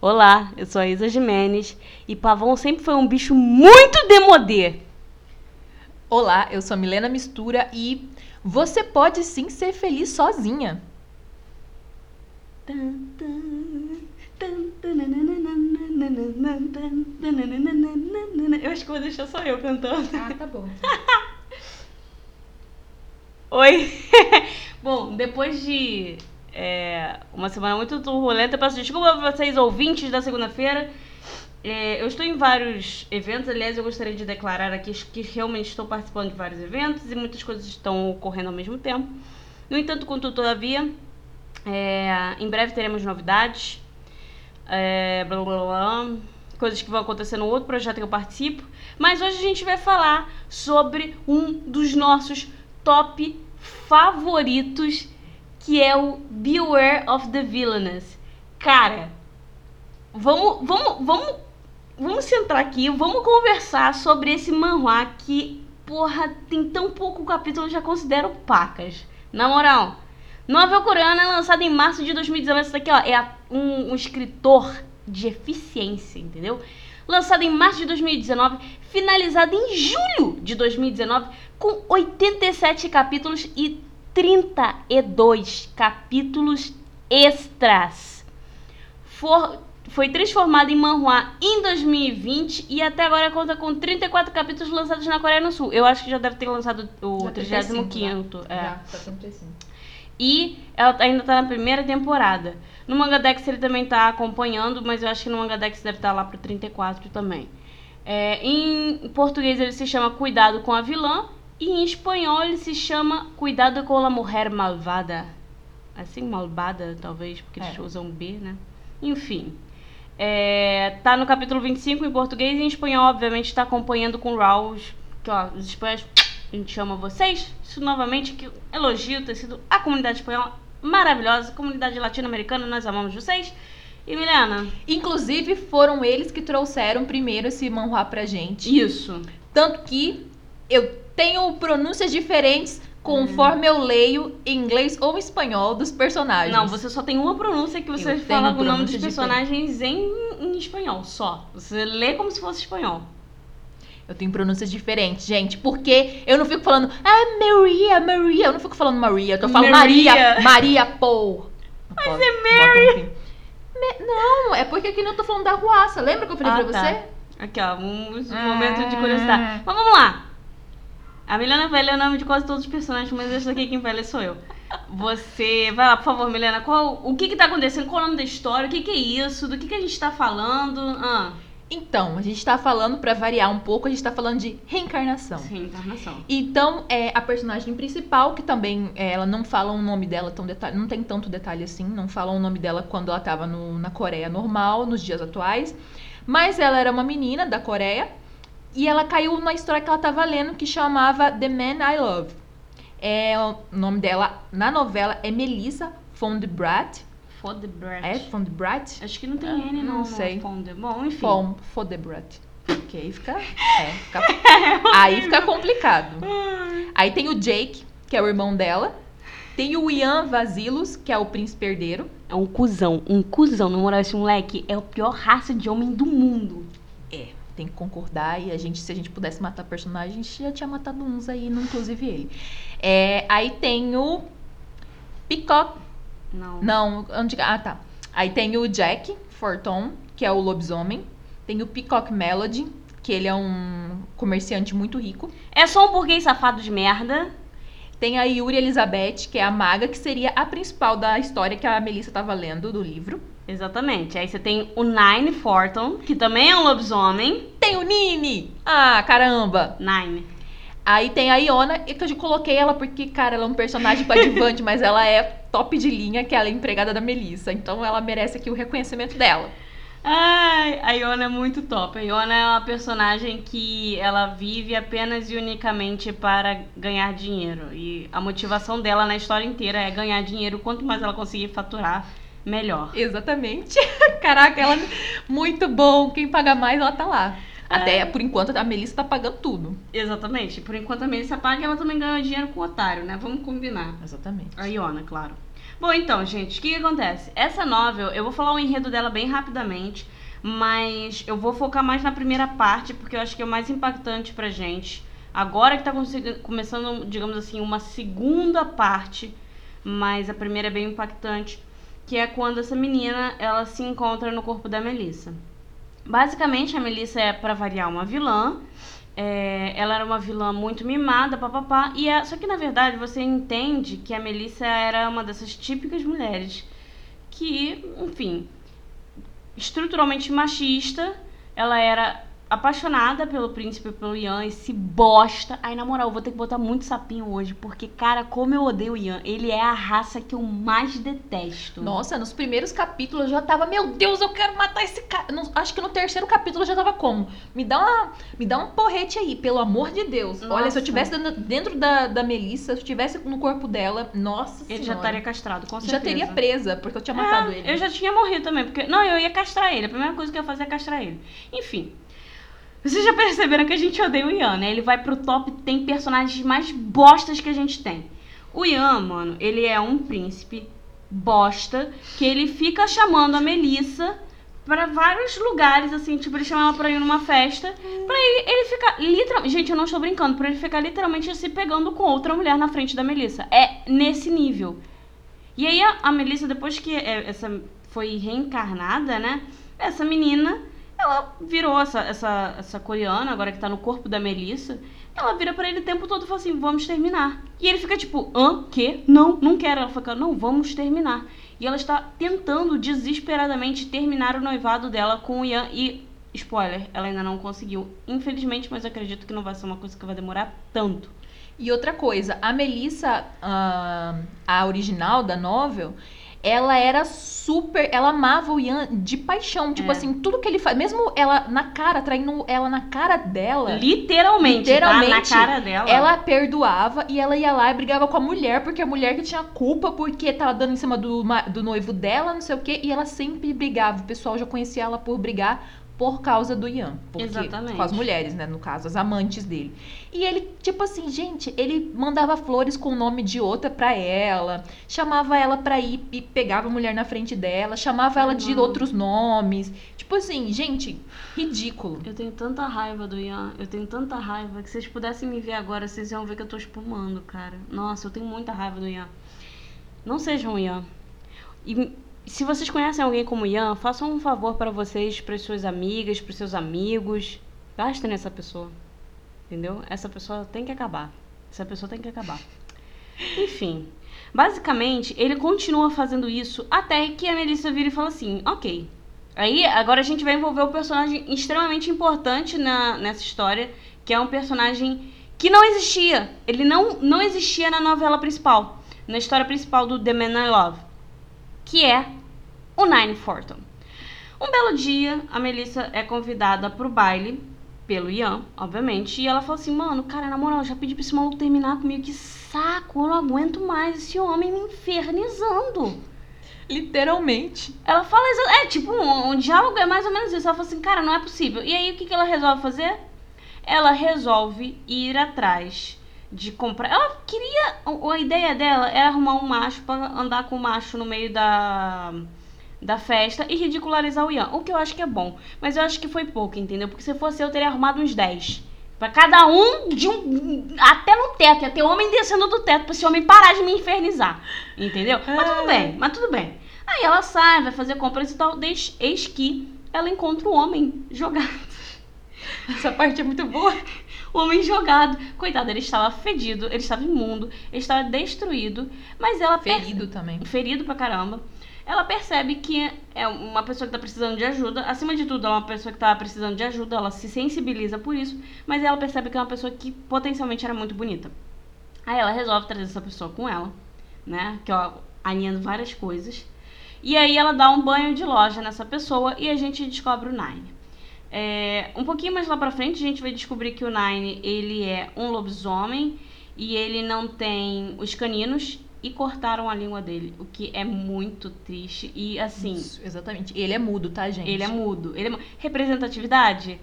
Olá, eu sou a Isa Jimenez e pavão sempre foi um bicho muito demodê. Olá, eu sou a Milena Mistura e você pode sim ser feliz sozinha. Eu acho que vou deixar só eu cantando. Ah, tá bom. Oi! Bom, depois de é, uma semana muito turbulenta, peço desculpa para vocês, ouvintes da segunda-feira. É, eu estou em vários eventos, aliás, eu gostaria de declarar aqui que realmente estou participando de vários eventos e muitas coisas estão ocorrendo ao mesmo tempo. No entanto, contudo, todavia, é, em breve teremos novidades, é, blá, blá, blá, coisas que vão acontecer no outro projeto que eu participo. Mas hoje a gente vai falar sobre um dos nossos top favoritos, que é o Beware of the Villainous. Cara, vamos, vamos, vamos, vamos sentar aqui, vamos conversar sobre esse manhwa que, porra, tem tão pouco capítulo, já considero pacas. Na moral, Novel coreana lançada em março de 2019. Isso daqui, ó, é um, um escritor de eficiência, entendeu? Lançada em março de 2019, finalizada em julho de 2019, com 87 capítulos e 32 capítulos extras. For, foi transformada em manhua em 2020 e até agora conta com 34 capítulos lançados na Coreia do Sul. Eu acho que já deve ter lançado o 35 é. Já, tá 35. E ela ainda tá na primeira temporada. No Mangadex ele também tá acompanhando, mas eu acho que no Mangadex deve estar tá lá pro 34 também. É, em português ele se chama Cuidado com a Vilã. E em espanhol ele se chama Cuidado com a Mulher Malvada. Assim, malvada, talvez, porque eles É. usam B, né? Enfim. É, tá no capítulo 25 em português e em espanhol, obviamente, tá acompanhando com Raul. Que, ó, os espanhóis, a gente chama vocês. Isso novamente, que elogio ter sido a comunidade espanhola maravilhosa, comunidade latino-americana, nós amamos vocês. E Milena, Inclusive, foram eles que trouxeram primeiro esse manhua pra gente. isso. Tanto que eu tenho pronúncias diferentes conforme eu leio em inglês ou espanhol dos personagens. Não, você só tem uma pronúncia que você Eu fala o nome dos personagens em, em espanhol, só. Você lê como se fosse espanhol. Eu tenho pronúncias diferentes, gente, porque eu não fico falando, ah, Maria, Maria. Eu não fico falando Maria, eu falo Maria. Maria, Maria, pô. Mas é Mary. não, é porque aqui não tô falando da ruaça. Lembra que eu falei Ah, pra tá. você? Aqui, ó, um um Ah. momento de curiosidade. Mas vamos lá. A Milena vai ler o nome de quase todos os personagens, mas esse daqui quem vai ler sou eu. Você. Vai lá, por favor, Milena. Qual, o que que tá acontecendo? Qual é o nome da história? O que que é isso? Do que que a gente tá falando? Ah, Então, a gente tá falando, pra variar um pouco, a gente tá falando de reencarnação. reencarnação. Então, é a personagem principal, que também é, ela não fala o nome dela tão detalhe, não tem tanto detalhe assim, não falam o nome dela quando ela tava no- na Coreia normal, nos dias atuais. Mas ela era uma menina da Coreia e ela caiu na história que ela tava lendo que chamava The Man I Love. É, o nome dela na novela é Melissa Fondebrat. Fodebrat. É Fondebrat? Acho que não tem Ah, N, não. não sei. Fonde. Bom, enfim. Fondebrat. Que aí fica, é, fica aí fica complicado. Aí tem o Jake, que é o irmão dela. Tem o Ian Vazilos, que é o príncipe herdeiro. É um cuzão, um cuzão. Na moral, esse moleque é a pior raça de homem do mundo. É, tem que concordar. E a gente, se a gente pudesse matar personagens, a gente já tinha matado uns aí, inclusive ele. É, aí tem o Peacock. Não. Não, onde. Ah, tá. Aí tem o Jack Forton, que é o lobisomem. Tem o Peacock Melody, que ele é um comerciante muito rico. É só um burguês safado de merda. Tem a Yuri Elizabeth, que é a maga, que seria a principal da história que a Melissa tava lendo do livro. Exatamente. Aí você tem o Nine Forton, que também é um lobisomem. Tem o Nini! Ah, caramba! Nine. Aí tem a Iona, e que eu já coloquei ela porque, cara, ela é um personagem coadjuvante, mas ela é top de linha, que ela é empregada da Melissa. Então ela merece aqui o reconhecimento dela. Ai, a Iona é muito top. A Iona é uma personagem que ela vive apenas e unicamente para ganhar dinheiro. E a motivação dela na história inteira é ganhar dinheiro. Quanto mais ela conseguir faturar, melhor. Exatamente. Caraca, ela muito bom. Quem paga mais, ela tá lá. Até, por enquanto, a Melissa tá pagando tudo. Exatamente. Por enquanto a Melissa paga ela também ganha dinheiro com o otário, né? Vamos combinar. Exatamente. A Iona, claro. Bom, então, gente, o que, que acontece? Essa novel, eu vou falar o enredo dela bem rapidamente, mas eu vou focar mais na primeira parte, porque eu acho que é o mais impactante pra gente. Agora que tá começando, digamos assim, uma segunda parte, mas a primeira é bem impactante, que é quando essa menina, ela se encontra no corpo da Melissa. Basicamente, a Melissa é, para variar, uma vilã, é, ela era uma vilã muito mimada, papapá. E é, só que na verdade você entende que a Melissa era uma dessas típicas mulheres que, enfim, estruturalmente machista. Ela era apaixonada pelo príncipe, pelo Ian, esse bosta. Aí, na moral, eu vou ter que botar muito sapinho hoje, porque, cara, como eu odeio o Ian. Ele é a raça que eu mais detesto. Nossa, nos primeiros capítulos eu já tava, meu Deus, eu quero matar esse cara. Acho que no terceiro capítulo eu já tava como? Me dá, uma, me dá um porrete aí, pelo amor de Deus. Nossa. Olha, se eu tivesse dentro da, da Melissa, se eu tivesse no corpo dela, nossa Ele já estaria castrado, com certeza. Já teria presa, porque eu tinha matado é, ele. Eu já tinha morrido também, porque... Não, eu ia castrar ele. A primeira coisa que eu ia fazer é castrar ele. Enfim... Vocês já perceberam que a gente odeia o Ian, né? Ele vai pro top, tem personagens mais bostas que a gente tem. O Ian, mano, ele é um príncipe bosta que ele fica chamando a Melissa para vários lugares, assim, tipo, ele chama ela pra ir numa festa. Pra ele, ele ficar literalmente. Gente, eu não estou brincando, pra ele ficar literalmente se pegando com outra mulher na frente da Melissa. É nesse nível. E aí a, a Melissa, depois que é, essa foi reencarnada, né? Essa menina ela virou essa, essa, essa coreana, agora que tá no corpo da Melissa. Ela vira para ele o tempo todo e fala assim: vamos terminar. E ele fica tipo: hã? Que? Não, não quero. Ela fica: não, vamos terminar. E ela está tentando desesperadamente terminar o noivado dela com o Ian. E, spoiler, ela ainda não conseguiu. Infelizmente, mas acredito que não vai ser uma coisa que vai demorar tanto. E outra coisa, a Melissa, uh, a original da novel, ela era super. Ela amava o Ian de paixão. Tipo é. assim, tudo que ele faz. Mesmo ela na cara, traindo ela na cara dela. Literalmente. Literalmente. Tá? Na cara dela. Ela perdoava e ela ia lá e brigava com a mulher, porque a mulher que tinha culpa porque tava dando em cima do, do noivo dela, não sei o quê. E ela sempre brigava. O pessoal já conhecia ela por brigar por causa do Ian. Porque, Exatamente. Com as mulheres, né? No caso, as amantes dele. E ele, tipo assim, gente, ele mandava flores com o nome de outra pra ela, chamava ela pra ir e pegava a mulher na frente dela, chamava ela de outros nomes. Tipo assim, gente, ridículo. Eu tenho tanta raiva do Ian, eu tenho tanta raiva que se vocês pudessem me ver agora, vocês iam ver que eu tô espumando, cara. Nossa, eu tenho muita raiva do Ian. Não sejam Ian. E se vocês conhecem alguém como Ian, façam um favor para vocês, para suas amigas, para seus amigos. Gastem nessa pessoa. Entendeu? Essa pessoa tem que acabar. Essa pessoa tem que acabar. Enfim. Basicamente, ele continua fazendo isso até que a Melissa vira e fala assim: Ok. Aí, agora a gente vai envolver o personagem extremamente importante na, nessa história, que é um personagem que não existia. Ele não, não existia na novela principal, na história principal do The Man I Love, que é o Nine Forton. Um belo dia, a Melissa é convidada pro baile pelo Ian, obviamente, e ela fala assim: "Mano, cara, na moral, já pedi pra esse maluco terminar comigo, que saco, eu não aguento mais esse homem me infernizando". Literalmente. Ela fala, é tipo, um, um, diálogo é mais ou menos isso. Ela fala assim, cara, não é possível. E aí, o que, que ela resolve fazer? Ela resolve ir atrás de comprar. Ela queria. A ideia dela era arrumar um macho para andar com o macho no meio da da festa e ridicularizar o Ian. O que eu acho que é bom. Mas eu acho que foi pouco, entendeu? Porque se fosse eu, teria arrumado uns 10. Pra cada um de um. Até no teto. Ia ter homem descendo do teto pra esse homem parar de me infernizar. Entendeu? Mas tudo bem, mas tudo bem. Aí ela sai, vai fazer compras e tal. Eis que ela encontra o homem jogado. Essa parte é muito boa. O homem jogado. Coitado, ele estava fedido, ele estava imundo, ele estava destruído. Mas ela. Ferido também. Ferido pra caramba ela percebe que é uma pessoa que está precisando de ajuda. Acima de tudo, é uma pessoa que está precisando de ajuda, ela se sensibiliza por isso, mas ela percebe que é uma pessoa que potencialmente era muito bonita. Aí ela resolve trazer essa pessoa com ela, né? Que ó, alinhando várias coisas. E aí ela dá um banho de loja nessa pessoa e a gente descobre o Nine. É, um pouquinho mais lá pra frente a gente vai descobrir que o Nine ele é um lobisomem e ele não tem os caninos e cortaram a língua dele, o que é muito triste e assim. Isso, exatamente. Ele é mudo, tá, gente? Ele é mudo. Ele é... Representatividade?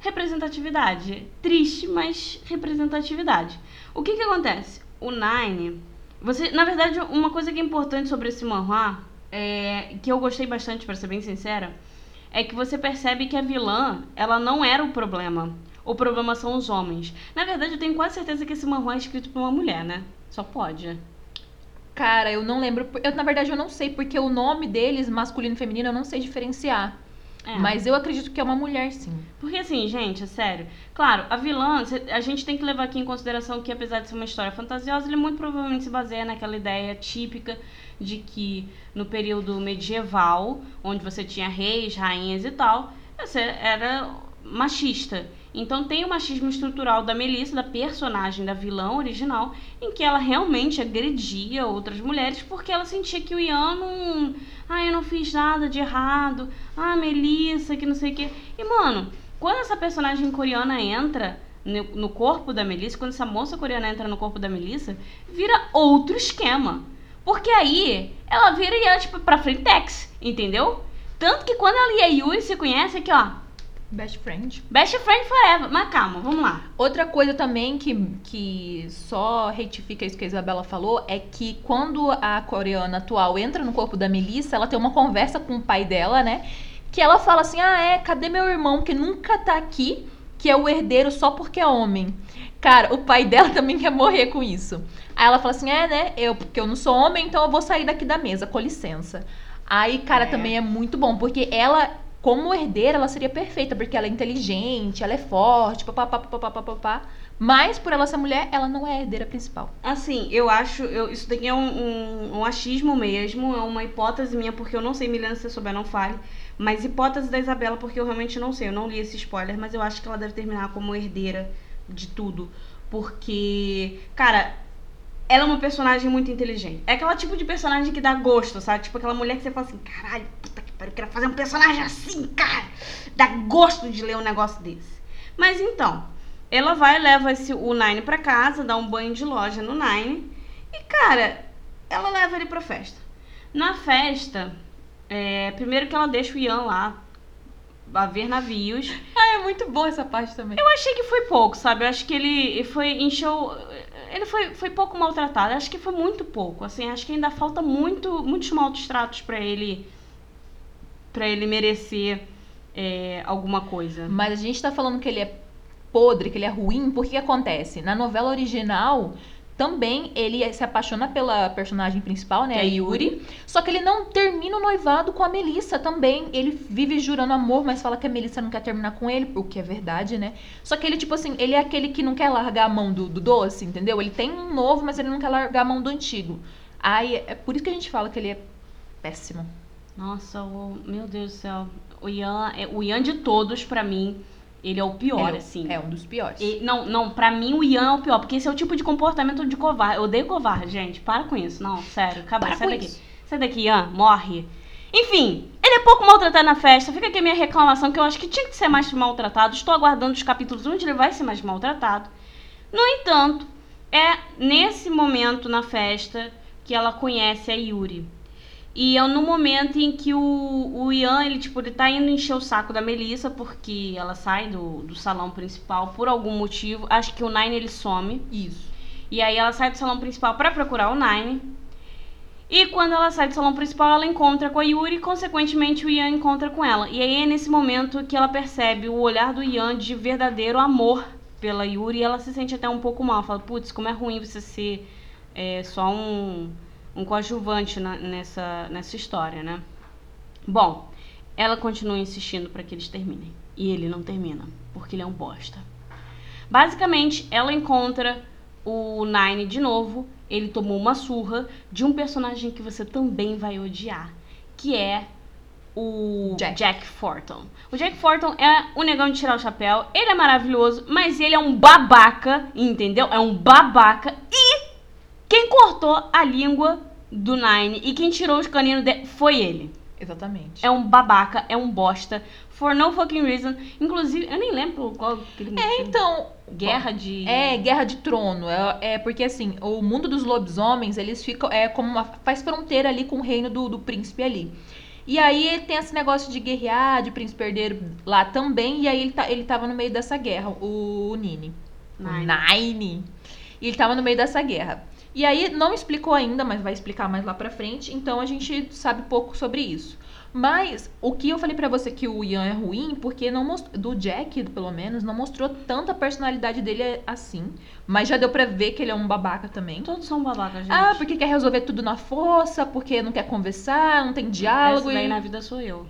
Representatividade. Triste, mas representatividade. O que que acontece? O Nine Você, na verdade, uma coisa que é importante sobre esse manhwa, é, que eu gostei bastante, para ser bem sincera, é que você percebe que a vilã, ela não era o problema. O problema são os homens. Na verdade, eu tenho quase certeza que esse manhwa é escrito por uma mulher, né? Só pode. Cara, eu não lembro. Eu, na verdade, eu não sei, porque o nome deles, masculino e feminino, eu não sei diferenciar. É. Mas eu acredito que é uma mulher, sim. Porque assim, gente, é sério. Claro, a vilã, a gente tem que levar aqui em consideração que apesar de ser uma história fantasiosa, ele muito provavelmente se baseia naquela ideia típica de que no período medieval, onde você tinha reis, rainhas e tal, você era machista. Então tem o machismo estrutural da Melissa, da personagem da vilã original, em que ela realmente agredia outras mulheres porque ela sentia que o Ian não. Ah, eu não fiz nada de errado. Ah, Melissa, que não sei o quê. E, mano, quando essa personagem coreana entra no, corpo da Melissa, quando essa moça coreana entra no corpo da Melissa, vira outro esquema. Porque aí ela vira e ela, tipo, pra frentex, entendeu? Tanto que quando ela e a Yuri se conhecem, aqui, ó, Best friend. best friend forever. Mas calma, vamos lá. Outra coisa também que, que só retifica isso que a Isabela falou é que quando a coreana atual entra no corpo da Melissa, ela tem uma conversa com o pai dela, né? Que ela fala assim: Ah, é, cadê meu irmão que nunca tá aqui, que é o herdeiro só porque é homem? Cara, o pai dela também quer morrer com isso. Aí ela fala assim: É, né? Eu, porque eu não sou homem, então eu vou sair daqui da mesa, com licença. Aí, cara, É. também é muito bom, porque ela, como herdeira, ela seria perfeita, porque ela é inteligente, ela é forte, papapá, papapá, papapá. Mas, por ela ser mulher, ela não é a herdeira principal. Assim, eu acho. Eu, isso daqui é um, um, um achismo mesmo, é uma hipótese minha, porque eu não sei, Milena, se você souber, não fale. Mas hipótese da Isabela, porque eu realmente não sei. Eu não li esse spoiler, mas eu acho que ela deve terminar como herdeira de tudo. Porque, cara, ela é uma personagem muito inteligente. É aquela tipo de personagem que dá gosto, sabe? Tipo aquela mulher que você fala assim, caralho, puta eu quero fazer um personagem assim, cara. Dá gosto de ler um negócio desse. Mas então, ela vai, leva esse, o Nine pra casa, dá um banho de loja no Nine. E, cara, ela leva ele pra festa. Na festa, é, primeiro que ela deixa o Ian lá a ver navios. Ah, é muito boa essa parte também. Eu achei que foi pouco, sabe? Eu acho que ele foi encheu. Ele foi, foi pouco maltratado. Eu acho que foi muito pouco. Assim, acho que ainda falta muito, muitos maus tratos pra ele. Para ele merecer é, alguma coisa. Mas a gente tá falando que ele é podre, que ele é ruim, porque que acontece? Na novela original, também ele se apaixona pela personagem principal, né? É A a Yuri. Só que ele não termina o noivado com a Melissa também. Ele vive jurando amor, mas fala que a Melissa não quer terminar com ele, o que é verdade, né? Só que ele, tipo assim, ele é aquele que não quer largar a mão do, do doce, entendeu? Ele tem um novo, mas ele não quer largar a mão do antigo. Aí é por isso que a gente fala que ele é péssimo. Nossa, o, meu Deus do céu. O Ian, é- o Ian de todos, pra mim, ele é o pior, é, assim. é um dos piores. E- não, não, pra mim o Ian é o pior, porque esse é o tipo de comportamento de covarde. Eu odeio covarde, gente. Para com isso. Não, sério, acabou. Para Sai daqui. isso. Sai daqui, Ian. Morre. Enfim, ele é pouco maltratado na festa. Fica aqui a minha reclamação, que eu acho que tinha que ser mais maltratado. Estou aguardando os capítulos onde ele vai ser mais maltratado. No entanto, é nesse momento na festa que ela conhece a Yuri. E é no momento em que o, o Ian, ele, tipo, ele tá indo encher o saco da Melissa, porque ela sai do, do salão principal por algum motivo. Acho que o Nine, ele some. Isso. E aí ela sai do salão principal pra procurar o Nine. E quando ela sai do salão principal, ela encontra com a Yuri e, consequentemente, o Ian encontra com ela. E aí é nesse momento que ela percebe o olhar do Ian de verdadeiro amor pela Yuri e ela se sente até um pouco mal. Fala, putz, como é ruim você ser é, só um, um coadjuvante na- nessa, nessa história, né? Bom, ela continua insistindo pra que eles terminem. E ele não termina, porque ele é um bosta. Basicamente, ela encontra o Nine de novo. Ele tomou uma surra de um personagem que você também vai odiar, que é o Jack. Jack. Forton. O Jack Forton é um negão de tirar o chapéu. Ele é maravilhoso, mas ele é um babaca, entendeu? É um babaca. Quem cortou a língua do Nine e quem tirou os caninos dele foi ele. Exatamente. É um babaca, é um bosta. For no fucking reason. Inclusive, eu nem lembro qual que ele É, então. Guerra de. É, Guerra de Trono. É, é porque assim, o mundo dos lobisomens, eles ficam. É como uma. faz fronteira ali com o reino do, do príncipe ali. E aí tem esse negócio de guerrear, de príncipe herdeiro lá também. E aí ele, tá, ele tava no meio dessa guerra, o Nini. Nine. O Nine. E ele tava no meio dessa guerra. E aí não explicou ainda, mas vai explicar mais lá pra frente, então a gente sabe pouco sobre isso. Mas o que eu falei pra você que o Ian é ruim, porque não mostrou, do Jack, pelo menos, não mostrou tanta personalidade dele assim. Mas já deu pra ver que ele é um babaca também. Todos são babacas, gente. Ah, porque quer resolver tudo na força, porque não quer conversar, não tem diálogo. Essa daí e- na vida sou eu.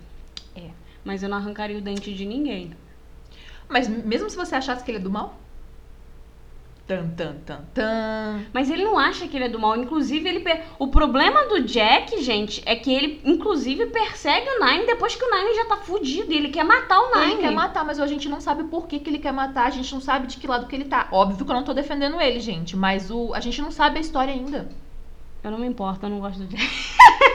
É. Mas eu não arrancaria o dente de ninguém. Mas mesmo se você achasse que ele é do mal? Tan, tan, tan, tan. Mas ele não acha que ele é do mal. Inclusive, ele. per- O problema do Jack, gente, é que ele, inclusive, persegue o Nine depois que o Nine já tá fudido. E ele quer matar o Nine. Ele quer matar, mas a gente não sabe por que, que ele quer matar, a gente não sabe de que lado que ele tá. Óbvio que eu não tô defendendo ele, gente, mas o, a gente não sabe a história ainda. Eu não me importo, eu não gosto do Jack.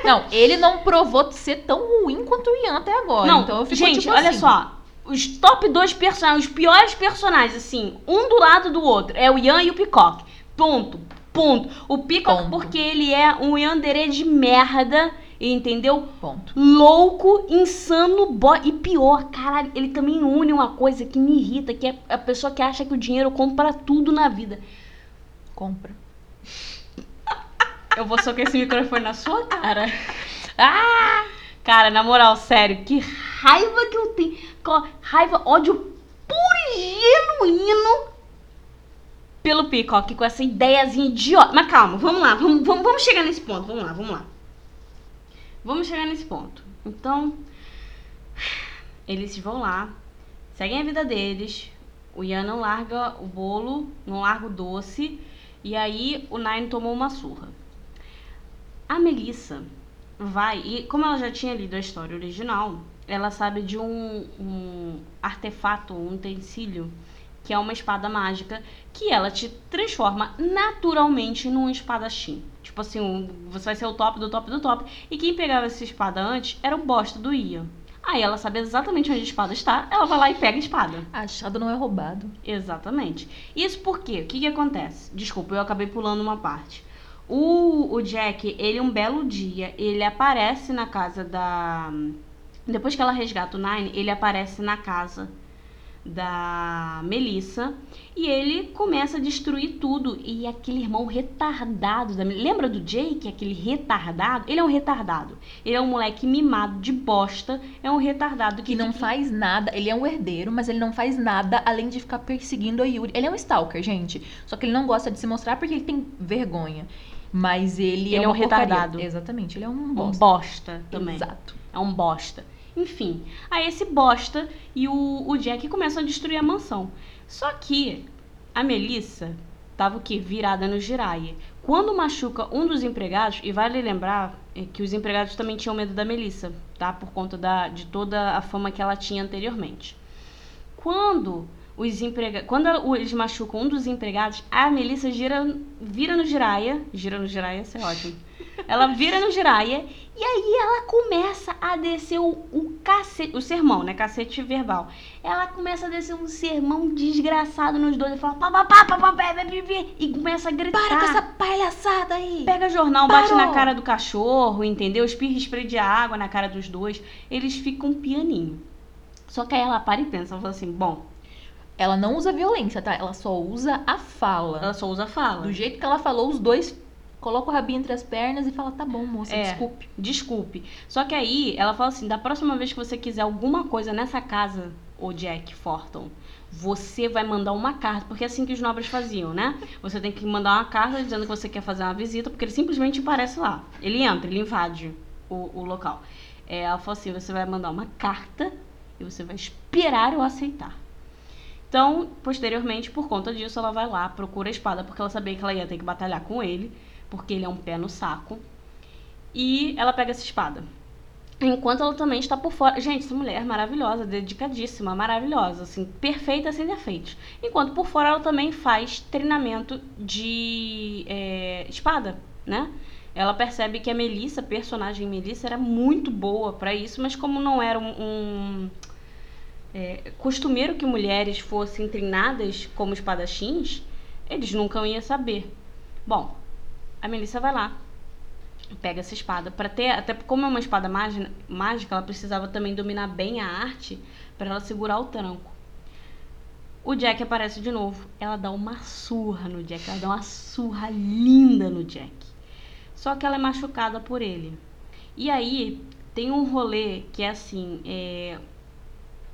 Não, ele não provou ser tão ruim quanto o Ian até agora. Não, então eu fico gente, tipo olha assim, só. Os top dois personagens, os piores personagens, assim, um do lado do outro, é o Ian e o Peacock. Ponto. Ponto. O Peacock, Ponto. porque ele é um yandere de merda, entendeu? Ponto. louco, insano, bo... e pior, caralho, ele também une uma coisa que me irrita, que é a pessoa que acha que o dinheiro compra tudo na vida. Compra. Eu vou socar esse microfone na sua cara. Ah! Cara, na moral, sério, que raiva que eu tenho. Raiva, ódio puro e genuíno pelo Peacock com essa ideiazinha idiota. Mas calma, vamos lá, vamos, vamos, vamos chegar nesse ponto, vamos lá, vamos lá. Vamos chegar nesse ponto. Então, eles vão lá, seguem a vida deles. O Ian não larga o bolo, não larga o doce. E aí o Nine tomou uma surra. A Melissa vai, e como ela já tinha lido a história original, ela sabe de um, um artefato, um utensílio, que é uma espada mágica, que ela te transforma naturalmente num espadachim. Tipo assim, um- você vai ser o top do top do top. E quem pegava essa espada antes era o bosta do Ian. Aí ela sabe exatamente onde a espada está, ela vai lá e pega a espada. Achado não é roubado. Exatamente. Isso porque, o que que acontece? Desculpa, eu acabei pulando uma parte. O, o Jack, ele um belo dia, ele aparece na casa da... Depois que ela resgata o Nine, ele aparece na casa da Melissa e ele começa a destruir tudo. E aquele irmão retardado da Lembra do Jake, aquele retardado? Ele é um retardado. Ele é um moleque mimado de bosta. É um retardado que Que não fica- faz nada, ele é um herdeiro, mas ele não faz nada além de ficar perseguindo a Yuri. Ele é um stalker, gente. Só que ele não gosta de se mostrar porque ele tem vergonha. Mas ele, Ele é é um retardado. Exatamente, ele é um um bosta. bosta também. Exato. É um bosta. Enfim, aí esse bosta e o, o Jack começam a destruir a mansão. Só que a Melissa tava o quê? Virada no giraia. Quando machuca um dos empregados, e vale lembrar é, que os empregados também tinham medo da Melissa, tá? Por conta da, de toda a fama que ela tinha anteriormente. Quando os emprega... quando eles machucam um dos empregados, a Melissa gira, vira no giraia. Gira no giraia, isso é ótimo. Ela vira no giraia e aí ela começa a descer o, o cacete, o sermão, né? Cacete verbal. Ela começa a descer um sermão desgraçado nos dois e fala pá, pá, pá, e começa a gritar. Para com essa palhaçada aí! Pega jornal, Parou. bate na cara do cachorro, entendeu? Espirra spray de água na cara dos dois. Eles ficam pianinho. Só que aí ela para e pensa, ela fala assim, bom, ela não usa violência, tá? Ela só usa a fala. Ela só usa a fala. Do jeito que ela falou, os dois colocam o rabinho entre as pernas e fala: tá bom, moça, É. desculpe. Desculpe. Só que aí ela fala assim: da próxima vez que você quiser alguma coisa nessa casa, o Jack Forton, você vai mandar uma carta, porque é assim que os nobres faziam, né? Você tem que mandar uma carta dizendo que você quer fazer uma visita, porque ele simplesmente aparece lá. Ele entra, ele invade o, o local. É, ela falou assim: você vai mandar uma carta e você vai esperar eu aceitar. Então, posteriormente, por conta disso, ela vai lá, procura a espada, porque ela sabia que ela ia ter que batalhar com ele, porque ele é um pé no saco. E ela pega essa espada. Enquanto ela também está por fora. Gente, essa mulher é maravilhosa, dedicadíssima, maravilhosa, assim, perfeita sem defeitos. Enquanto por fora ela também faz treinamento de é, espada, né? Ela percebe que a Melissa, personagem Melissa, era muito boa pra isso, mas como não era um, um, é, costumeiro que mulheres fossem treinadas como espadachins, eles nunca iam saber. Bom, a Melissa vai lá, pega essa espada para ter, até como é uma espada mágica, ela precisava também dominar bem a arte para ela segurar o tranco. O Jack aparece de novo. Ela dá uma surra no Jack. Ela dá uma surra linda no Jack. Só que ela é machucada por ele. E aí tem um rolê que é assim. É,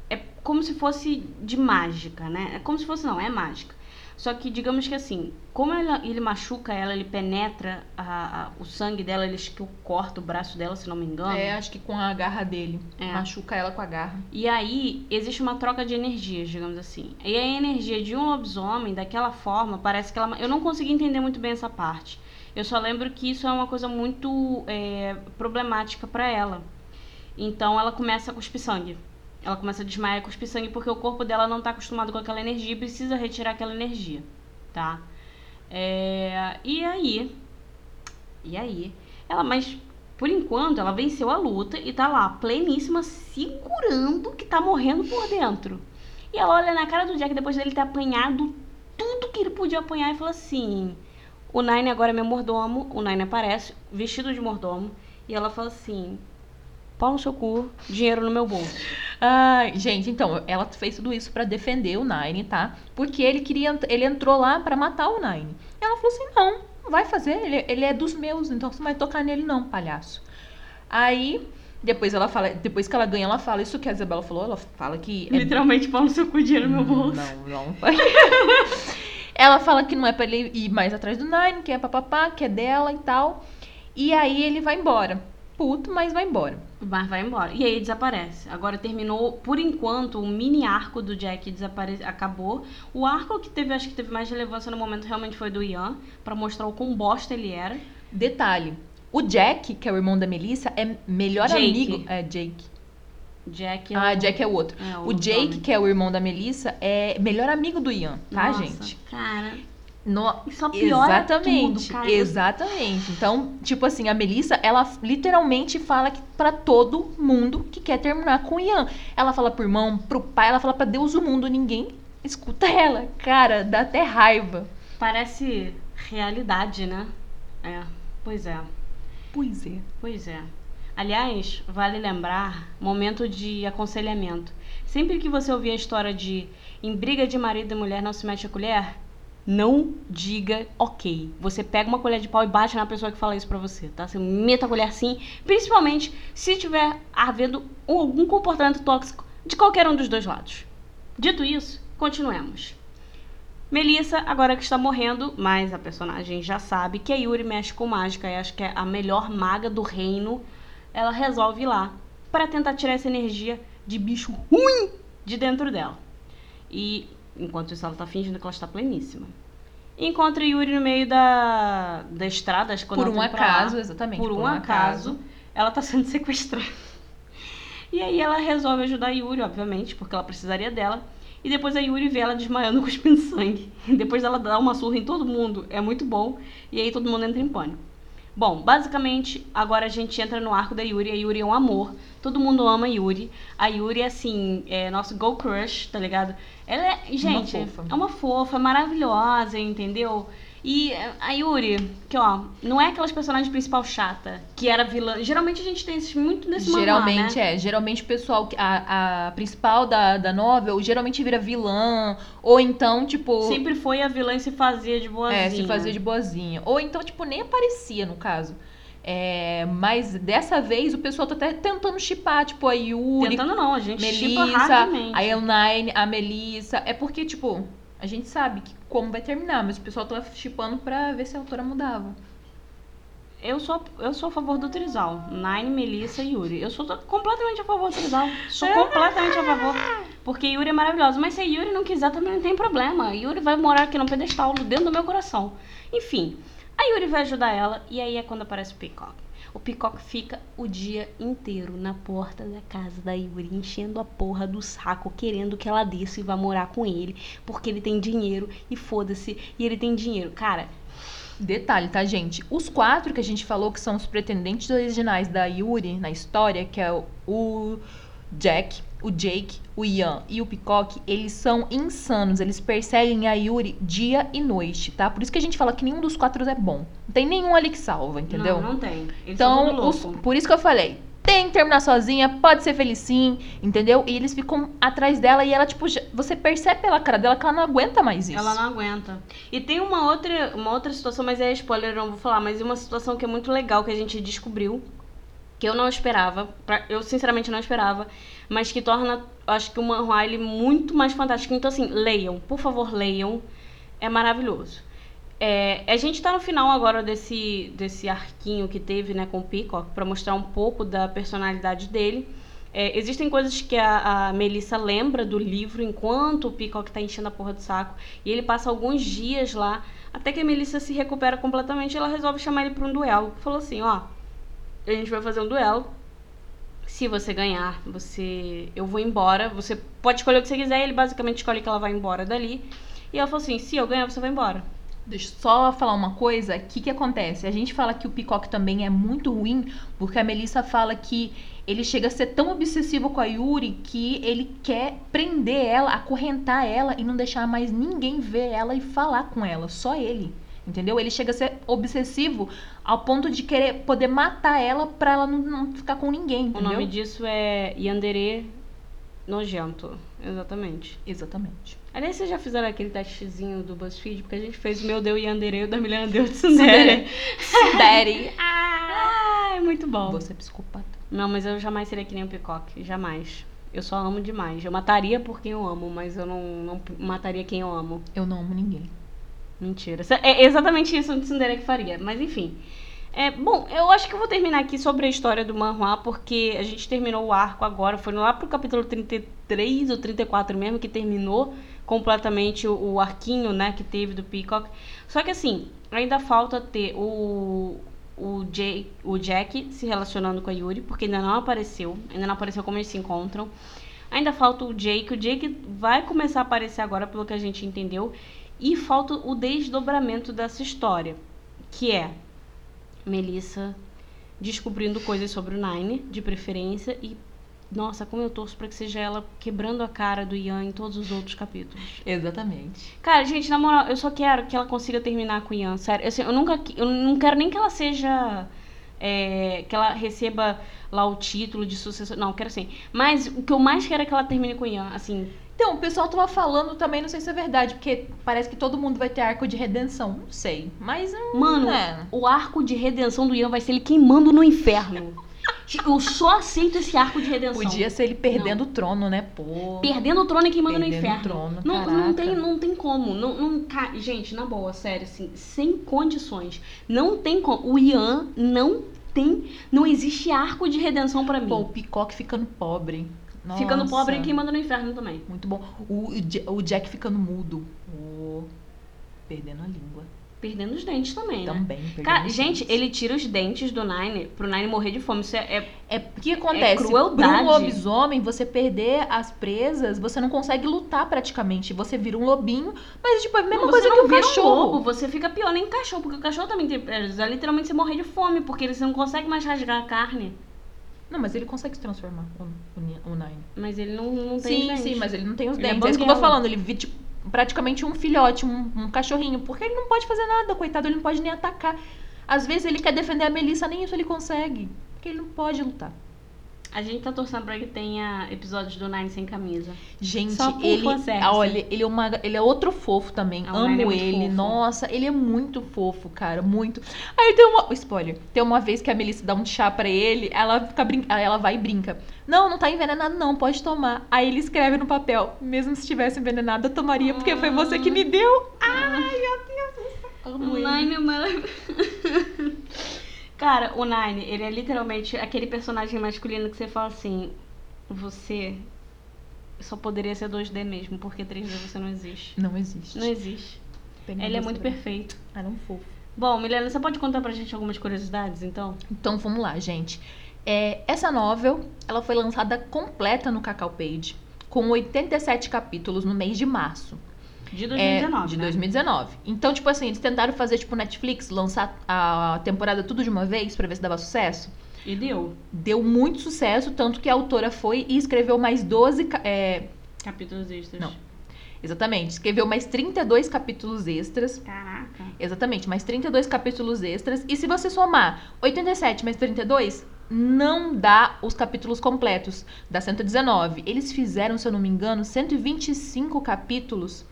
é como se fosse de mágica, né? É como se fosse, não, é mágica. Só que, digamos que assim, como ela, ele machuca ela, ele penetra a, a, o sangue dela, ele que corta o braço dela, se não me engano. É, acho que com a garra dele. É. Machuca ela com a garra. E aí, existe uma troca de energias, digamos assim. E a energia de um lobisomem, daquela forma, parece que ela. Eu não consegui entender muito bem essa parte. Eu só lembro que isso é uma coisa muito é, problemática para ela. Então ela começa a cuspir sangue. Ela começa a desmaiar e cuspir sangue porque o corpo dela não está acostumado com aquela energia e precisa retirar aquela energia, tá? É, e aí, e aí, ela, mas por enquanto ela venceu a luta e tá lá, pleníssima, segurando que tá morrendo por dentro. E ela olha na cara do Jack depois dele ter apanhado tudo que ele podia apanhar e fala assim: O Nine agora é meu mordomo. O Nine aparece, vestido de mordomo, e ela fala assim: pau no seu cu, dinheiro no meu bolso. Ai, gente, então, ela fez tudo isso para defender o Nine, tá? Porque ele queria, ele entrou lá para matar o Nine. Ela falou assim: "Não, vai fazer, ele, ele é dos meus, então você não vai tocar nele não, palhaço". Aí, depois ela fala, depois que ela ganha, ela fala isso que a Isabela falou, ela fala que é... literalmente pau no seu cu, dinheiro no meu bolso. Não, não. ela fala que não é para ele ir mais atrás do Nine, que é papapá, que é dela e tal. E aí ele vai embora puto, mas vai embora. Mas vai embora. E aí desaparece. Agora terminou, por enquanto, o mini arco do Jack desapare... acabou. O arco que teve, acho que teve mais relevância no momento realmente foi do Ian, para mostrar o quão bosta ele era. Detalhe: o Jack, que é o irmão da Melissa, é melhor Jake. amigo. É, Jake. Jack é Ah, o... Jack é o outro. É, o Jake, lobisomem. que é o irmão da Melissa, é melhor amigo do Ian, tá, Nossa, gente? Cara, No... isso só piora Exatamente, tudo, cara. exatamente. Então, tipo assim, a Melissa, ela literalmente fala que para todo mundo que quer terminar com o Ian. Ela fala pro irmão, pro pai, ela fala pra Deus do mundo, ninguém escuta ela. Cara, dá até raiva. Parece realidade, né? É, pois é. Pois é. Pois é. Aliás, vale lembrar, momento de aconselhamento. Sempre que você ouvir a história de em briga de marido e mulher não se mete a colher, não diga ok. Você pega uma colher de pau e bate na pessoa que fala isso pra você, tá? Você meta a colher sim, principalmente se tiver havendo algum comportamento tóxico de qualquer um dos dois lados. Dito isso, continuemos. Melissa, agora que está morrendo, mas a personagem já sabe que a Yuri mexe com mágica e acho que é a melhor maga do reino. Ela resolve ir lá para tentar tirar essa energia de bicho ruim de dentro dela. E enquanto isso, ela tá fingindo que ela está pleníssima. Encontra Yuri no meio da, da estrada, quando Por um pra lá. acaso, exatamente. Por um acaso, ela tá sendo sequestrada. E aí ela resolve ajudar Yuri, obviamente, porque ela precisaria dela. E depois a Yuri vê ela desmaiando, cuspindo sangue. E depois ela dá uma surra em todo mundo. É muito bom. E aí todo mundo entra em pânico. Bom, basicamente, agora a gente entra no arco da Yuri. A Yuri é um amor. Todo mundo ama a Yuri. A Yuri, assim, é nosso go crush, tá ligado? Ela é, gente, fofa. é uma fofa, maravilhosa, entendeu? E a Yuri, que ó, não é aquelas personagens principal chata, que era vilã. Geralmente a gente tem isso muito nesse Geralmente manhwa, né? é. Geralmente o pessoal, a, a principal da, da novel, geralmente vira vilã. Ou então, tipo. Sempre foi a vilã e se fazia de boazinha. É, se fazia de boazinha. Ou então, tipo, nem aparecia, no caso. É, mas dessa vez o pessoal tá até tentando chipar, tipo, a Yuri, Tentando não, a gente Melissa, a Elnine, a Melissa. É porque, tipo, a gente sabe que como vai terminar, mas o pessoal tá chipando pra ver se a autora mudava. Eu sou, eu sou a favor do trisal. Nine, Melissa e Yuri. Eu sou completamente a favor do trisal. Sou completamente a favor. Porque Yuri é maravilhosa. Mas se a Yuri não quiser, também não tem problema. Yuri vai morar aqui no pedestal, dentro do meu coração. Enfim, a Yuri vai ajudar ela. E aí é quando aparece o Peacock. O Peacock fica o dia inteiro na porta da casa da Yuri, enchendo a porra do saco, querendo que ela desça e vá morar com ele. Porque ele tem dinheiro e foda-se. E ele tem dinheiro. Cara, Detalhe, tá, gente? Os quatro que a gente falou que são os pretendentes originais da Yuri na história, que é o Jack, o Jake, o Ian e o Peacock, eles são insanos. Eles perseguem a Yuri dia e noite, tá? Por isso que a gente fala que nenhum dos quatro é bom. Não tem nenhum ali que salva, entendeu? não, não tem. Eles Então, os- por isso que eu falei, tem que terminar sozinha, pode ser feliz sim, entendeu? E eles ficam atrás dela e ela, tipo, já- você percebe pela cara dela que ela não aguenta mais isso. Ela não aguenta. E tem uma outra, uma outra situação, mas é spoiler, não vou falar, mas uma situação que é muito legal que a gente descobriu, que eu não esperava, pra- eu sinceramente não esperava, mas que torna, acho que o manhwa ele muito mais fantástico. Então, assim, leiam, por favor, leiam. É maravilhoso. É, a gente tá no final agora desse, desse arquinho que teve, né, com o Peacock, pra mostrar um pouco da personalidade dele. É, existem coisas que a, a Melissa lembra do livro enquanto o Peacock tá enchendo a porra do saco. E ele passa alguns dias lá, até que a Melissa se recupera completamente e ela resolve chamar ele pra um duelo. Falou assim, ó, a gente vai fazer um duelo. Se você ganhar, você eu vou embora. Você pode escolher o que você quiser. Ele basicamente escolhe que ela vai embora dali. E ela falou assim: se eu ganhar, você vai embora. Deixa eu só falar uma coisa. O que, que acontece? A gente fala que o Peacock também é muito ruim, porque a Melissa fala que ele chega a ser tão obsessivo com a Yuri que ele quer prender ela, acorrentar ela e não deixar mais ninguém ver ela e falar com ela. Só ele. Entendeu? Ele chega a ser obsessivo ao ponto de querer poder matar ela pra ela não, não ficar com ninguém. O Entendeu? nome disso é Yandere Nojento. Exatamente. Exatamente. Aliás, vocês já fizeram aquele testezinho do BuzzFeed? Porque a gente fez o meu deu Yandere e o da Milena deu Tsundere. Daddy. Ah, é muito bom. Você é psicopata. Não, mas eu jamais seria que nem o Peacock. Jamais. Eu só amo demais. Eu mataria por quem eu amo, mas eu não, não mataria quem eu amo. Eu não amo ninguém. Mentira. É exatamente isso que o Tsundere que faria. Mas enfim. É, bom, eu acho que eu vou terminar aqui sobre a história do manhwa, porque a gente terminou o arco agora. Foi lá pro capítulo 33 ou 34 mesmo que terminou completamente o, o arquinho, né, que teve do Peacock. Só que assim, ainda falta ter o, o, Jay, o Jack se relacionando com a Yuri, porque ainda não apareceu. Ainda não apareceu como eles se encontram. Ainda falta o Jake. O Jake vai começar a aparecer agora, pelo que a gente entendeu. E falta o desdobramento dessa história, que é Melissa descobrindo coisas sobre o Nine, de preferência, e nossa, como eu torço pra que seja ela quebrando a cara do Ian em todos os outros capítulos. Exatamente. Cara, gente, na moral, eu só quero que ela consiga terminar com o Ian, sério. Assim, eu nunca, eu não quero nem que ela seja é, que ela receba lá o título de sucessor. Não, quero assim. Mas o que eu mais quero é que ela termine com o Ian, assim. Então, o pessoal tava falando também, não sei se é verdade, porque parece que todo mundo vai ter arco de redenção. Não sei. Mas. hum, Mano, é. o arco de redenção do Ian vai ser ele queimando no inferno. Eu só aceito esse arco de redenção. Podia ser ele perdendo o trono, né? Pô. Perdendo o trono e queimando no Perdendo inferno. o trono, não, não, tem, não tem como. Não, não, gente, na boa, sério, assim, sem condições. Não tem como. O Ian não tem. Não existe arco de redenção pra mim. Pô, o Peacock ficando pobre. Ficando Nossa. pobre e queimando no inferno também. Muito bom. O, o Ja- o Jack ficando mudo. Pô. Perdendo a língua. Perdendo os dentes também, né? Também. perdendo Cara, gente, dentes. ele tira os dentes do Nine pro Nine morrer de fome. Isso é, é- É o que acontece? crueldade. Para um lobisomem, você perder as presas, você não consegue lutar praticamente. Você vira um lobinho, mas tipo, é a mesma Não, coisa que vira cachorro. Um lobo, você fica pior nem cachorro, porque o cachorro também tem presas. É literalmente você morrer de fome, porque você não consegue mais rasgar a carne. Não, mas ele consegue se transformar, o, o, o Nine. Mas ele não, não tem Sim, dentes. sim, mas ele não tem os Ele é dentes. É, isso que eu tô falando. Ele vira tipo, praticamente um filhote, um, um cachorrinho. Porque ele não pode fazer nada, coitado. Ele não pode nem atacar. Às vezes ele quer defender a Melissa, nem isso ele consegue. Porque ele não pode lutar. A gente tá torcendo pra que tenha episódios do Nine sem camisa. Gente, Só por ele, olha, ele é uma, ele é outro fofo também. Ah, é Amo muito ele. fofo. Nossa, ele é muito fofo, cara, muito. Aí tem uma, spoiler. Tem uma vez que a Melissa dá um chá pra ele, ela fica brin... ela vai e brinca. Não, não tá envenenado não, pode tomar. Aí ele escreve no papel, mesmo se estivesse envenenado, eu tomaria porque foi você que me deu. Ai, meu Deus Amo ele. Nine é maravilhoso. Cara, o Nine, ele é literalmente aquele personagem masculino que você fala assim: você só poderia ser 2D mesmo, porque 3D você não existe. Não existe. Não existe. Ele é muito perfeito. Era um fofo. Bom, Milena, você pode contar pra gente algumas curiosidades, então? Então vamos lá, gente. É, essa novel, ela foi lançada completa no Cacau Page, com 87 capítulos no mês de março. De É, 2019, de né? 2019. Então, tipo assim, eles tentaram fazer tipo Netflix, lançar a temporada tudo de uma vez pra ver se dava sucesso. E deu. Deu muito sucesso, tanto que a autora foi e escreveu mais 12. ca- É, Capítulos extras. Não. exatamente, escreveu mais 32 capítulos extras. Caraca. Exatamente, mais 32 capítulos extras. E se você somar 87 mais 32, não dá os capítulos completos da 119. Eles fizeram, se eu não me engano, 125 capítulos.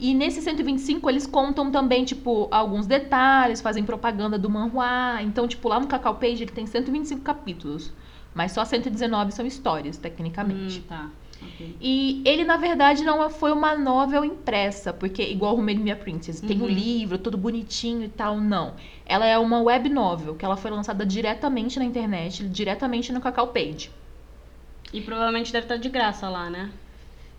E nesse 125 eles contam também, tipo, alguns detalhes, fazem propaganda do manhua. Então, tipo, lá no Cacau Page ele tem 125 capítulos. Mas só 119 são histórias, tecnicamente. Hum, tá. ok. E ele, na verdade, não foi uma novel impressa, porque igual o Made Me a Princess, tem o Uhum. livro, todo bonitinho e tal, não. Ela é uma web novel, que ela foi lançada diretamente na internet, diretamente no Cacau Page. E provavelmente deve estar de graça lá, né?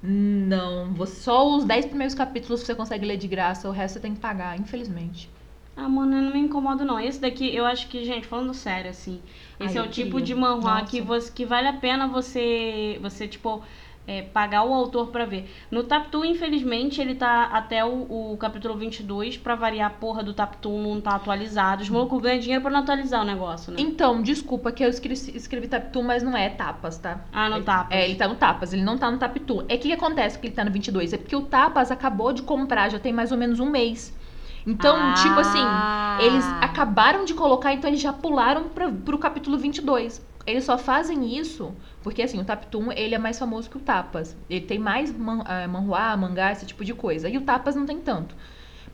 Não, você, só os 10 primeiros capítulos você consegue ler de graça, o resto você tem que pagar, infelizmente. Ah, mano, eu não me incomodo não. Esse daqui, eu acho que, gente, falando sério, assim, esse Ai, é o tipo queria. de Nossa. que, você, que vale a pena você, você tipo, é, pagar o autor pra ver. No Taptoon, infelizmente, ele tá até o, o capítulo 22, pra variar a porra do Taptoon não tá atualizado. Os malucos ganham dinheiro pra não atualizar o negócio, né? Então, desculpa que eu escrevi, escrevi Taptoon, mas não é Tapas, tá? Ah, no Ele- Tapas. É, ele tá no Tapas, ele não tá no Taptoon. É que que acontece que ele tá no 22? É porque o Tapas acabou de comprar, já tem mais ou menos um mês. Então, Ah. tipo assim, eles acabaram de colocar, então eles já pularam pra, pro capítulo 22. Eles só fazem isso porque, assim, o Taptoon, ele é mais famoso que o Tapas. Ele tem mais ah, manhua, mangá, esse tipo de coisa. E o Tapas não tem tanto.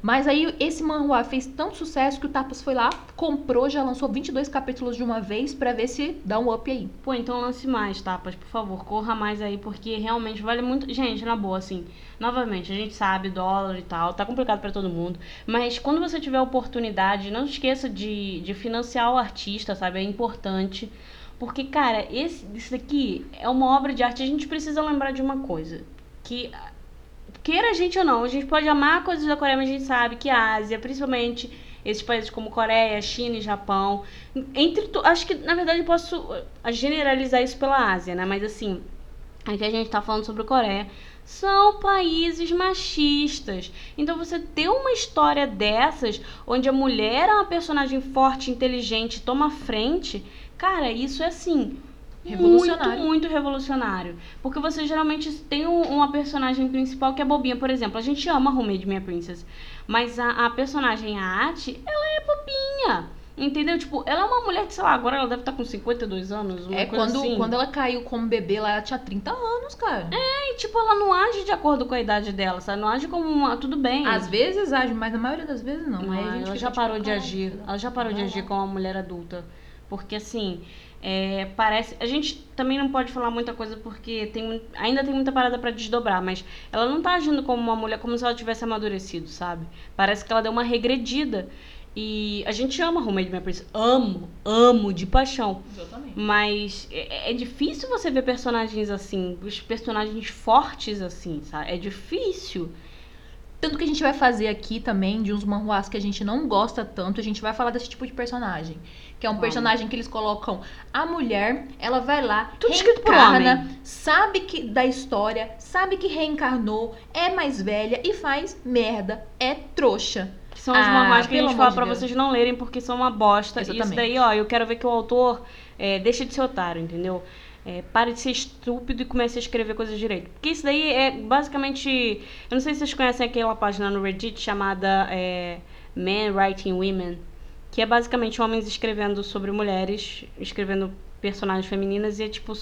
Mas aí, esse manhua fez tanto sucesso que o Tapas foi lá, comprou, já lançou 22 capítulos de uma vez pra ver se dá um up aí. Pô, então lance mais, tapas, por favor, corra mais aí, porque realmente vale muito. Gente, na boa, assim, novamente, a gente sabe, dólar e tal, tá complicado pra todo mundo. Mas quando você tiver oportunidade, não esqueça de, de financiar o artista, sabe? É importante. Porque, cara, esse, isso daqui é uma obra de arte. A gente precisa lembrar de uma coisa. Que, queira a gente ou não, a gente pode amar coisas da Coreia, mas a gente sabe que a Ásia, principalmente esses países como Coreia, China e Japão, entre acho que na verdade eu posso generalizar isso pela Ásia, né? Mas assim, aqui a gente tá falando sobre Coreia, são países machistas. Então você ter uma história dessas, onde a mulher é uma personagem forte, inteligente, toma frente, cara, isso é assim. Revolucionário. Muito, muito revolucionário. Porque você geralmente tem um- uma personagem principal que é bobinha. Por exemplo, a gente ama Homemade Minha Princess. Mas a, a personagem, a Ati, ela é bobinha. Entendeu? Tipo, ela é uma mulher que, sei lá, agora ela deve estar com 52 anos. Uma É coisa quando, assim. quando ela caiu como bebê lá, ela tinha 30 anos, cara. E, tipo, ela não age de acordo com a idade dela, sabe? Não age como uma. Tudo bem. Às vezes age, mas na maioria das vezes não. Não, Aí a gente ela já tipo, parou de "Caralho, agir. Ela já parou de agir lá." como uma mulher adulta. Porque assim, é, parece. A gente também não pode falar muita coisa porque tem, ainda tem muita parada pra desdobrar, mas ela não tá agindo como uma mulher, como se ela tivesse amadurecido, sabe? Parece que ela deu uma regredida. E a gente ama Homemade Princess. Amo, amo de paixão. Exatamente. Mas é, é difícil você ver personagens assim, os personagens fortes assim, sabe? É difícil. Tanto que a gente vai fazer aqui também de uns manhuás que a gente não gosta tanto, a gente vai falar desse tipo de personagem. Que é um Vamos. personagem que eles colocam a mulher, ela vai lá, Tudo escrito por reencarna, sabe que da história, sabe que reencarnou, é mais velha e faz merda, é trouxa. Que são os Ah, manhuás que a gente fala de pra Deus. vocês não lerem porque são uma bosta. E Isso Exatamente. daí, ó, eu quero ver que o autor é, deixe de ser otário, entendeu? É, pare de ser estúpido e comece a escrever coisas direito. Porque isso daí é basicamente. Eu não sei se vocês conhecem aquela página no Reddit chamada é, Men Writing Women. Que é basicamente homens escrevendo sobre mulheres, escrevendo personagens femininas e é tipo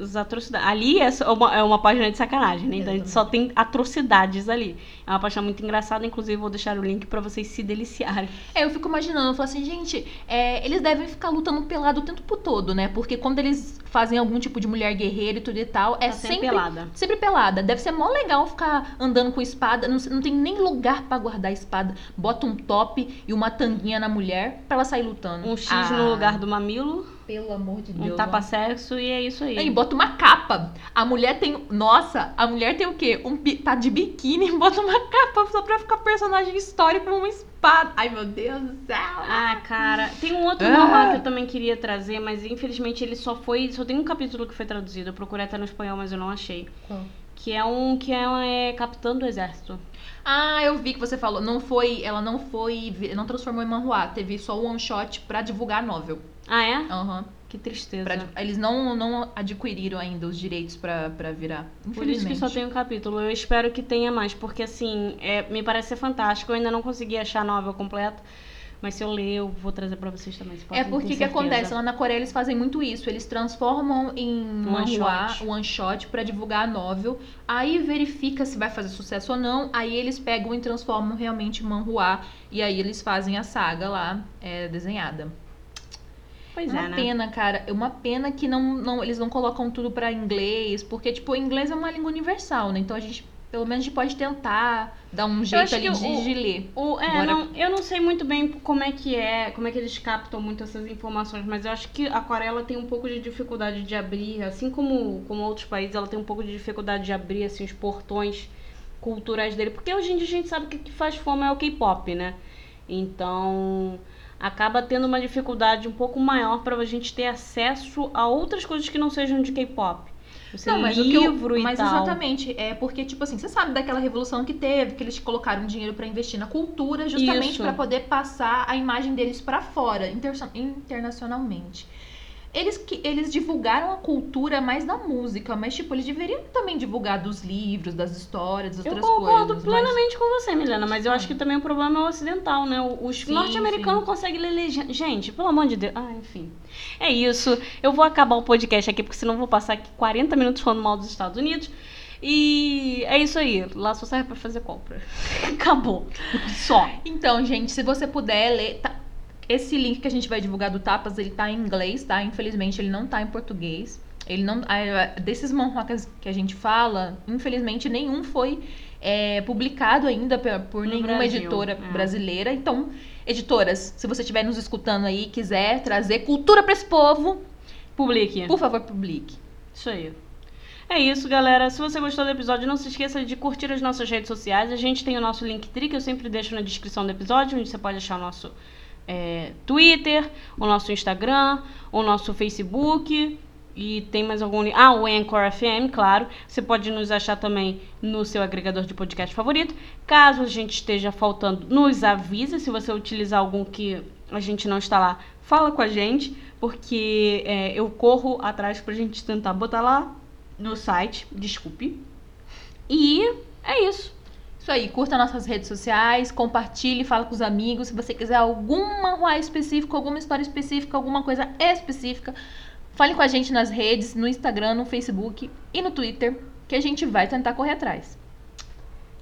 as atrocidades. Ali é uma, é uma página de sacanagem, né? Então a gente só tem atrocidades ali. É uma página muito engraçada, inclusive vou deixar o link pra vocês se deliciarem. É, eu fico imaginando, eu falo assim, gente, é, eles devem ficar lutando pelado o tempo todo, né? Porque quando eles fazem algum tipo de mulher guerreira e tudo e tal, é Tá sempre sempre pelada. Sempre pelada. Deve ser mó legal ficar andando com espada. Não, não tem nem lugar pra guardar a espada. Bota um top e uma tanguinha na mulher pra ela sair lutando. Um X Ah, no lugar do mamilo, Pelo amor de um Deus. tapa-sexo e é isso aí. E bota uma capa. A mulher tem. Nossa, a mulher tem o quê? Um, tá de biquíni bota uma capa só pra ficar personagem histórico com uma espada. Ai, meu Deus do céu. Ah, cara, tem um outro Ah. que eu também queria trazer, mas infelizmente ele só foi, só tem um capítulo que foi traduzido. Eu procurei até no espanhol, mas eu não achei. Qual? Que é um que é, é Capitão do Exército. Ah, eu vi que você falou. Não foi. Ela não foi. Não transformou em manhua. Teve só o one shot pra divulgar a novel. Ah, é? Aham. Que tristeza. Pra- eles não, não adquiriram ainda os direitos pra, pra virar. Por isso que só tem um capítulo. Eu espero que tenha mais, porque assim, é, me parece ser fantástico. Eu ainda não consegui achar a novel completa. Mas se eu ler, eu vou trazer pra vocês também. Vocês É porque que certeza. acontece? Lá na Coreia eles fazem muito isso. Eles transformam em One manhua, shot. one shot pra divulgar a novel. Aí verifica se vai fazer sucesso ou não. Aí eles pegam e transformam realmente em manhua. E aí eles fazem a saga lá é, desenhada. Pois uma é, né? pena, cara. É uma pena que não, não, eles não colocam tudo pra inglês. Porque, tipo, o inglês é uma língua universal, né? Então a gente, pelo menos, a gente pode tentar dar um jeito ali de, o- de ler. O, é, Agora- não, eu não sei muito bem como é que é, como é que eles captam muito essas informações, mas eu acho que a Coreia ela tem um pouco de dificuldade de abrir, assim como, como outros países, ela tem um pouco de dificuldade de abrir assim, os portões culturais dele, porque hoje em dia a gente sabe que o que faz fome é o K-pop, né? Então acaba tendo uma dificuldade um pouco maior para a gente ter acesso a outras coisas que não sejam de K-pop. Você Não, mas o que eu- livro e mas tal. exatamente, é porque tipo assim, você sabe daquela revolução que teve, que eles colocaram dinheiro pra investir na cultura, justamente pra poder passar a imagem deles pra fora, inter- internacionalmente. Eles que eles divulgaram a cultura mais da música, mas tipo, eles deveriam também divulgar dos livros, das histórias, das Eu outras concordo coisas. mas- plenamente com você, Milena, mas eu acho que também o problema é o ocidental, né? Os norte-americanos conseguem ler legenda. Gente, pelo amor de Deus. Ah, enfim. É isso. Eu vou acabar o podcast aqui, porque senão eu vou passar aqui 40 minutos falando mal dos Estados Unidos. E é isso aí. Lá só serve pra fazer compra. Acabou. Só. Então, gente, se você puder ler. tá- Esse link que a gente vai divulgar do Tapas, ele tá em inglês, tá? Infelizmente, ele não tá em português. Ele não. Desses manhuacas que a gente fala, infelizmente, nenhum foi é, publicado ainda por No nenhuma Brasil, editora é. brasileira. Então, editoras, se você estiver nos escutando aí e quiser trazer cultura pra esse povo, Publique. por favor, publique. Isso aí. É isso, galera. Se você gostou do episódio, não se esqueça de curtir as nossas redes sociais. A gente tem o nosso Linktree, que eu sempre deixo na descrição do episódio, onde você pode achar o nosso é, Twitter, o nosso Instagram, o nosso Facebook. E tem mais algum? Ah, o Anchor FM, claro. Você pode nos achar também no seu agregador de podcast favorito. Caso a gente esteja faltando, nos avisa. Se você utilizar algum que a gente não está lá, fala com a gente. Porque é, eu corro atrás pra gente tentar botar lá no site. Desculpe. E é isso. Isso aí, curta nossas redes sociais, compartilhe, fala com os amigos. Se você quiser algum manhua específico, alguma história específica, alguma coisa específica, fale com a gente nas redes, no Instagram, no Facebook e no Twitter, que a gente vai tentar correr atrás.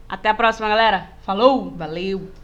Até a próxima, galera. Falou! Valeu!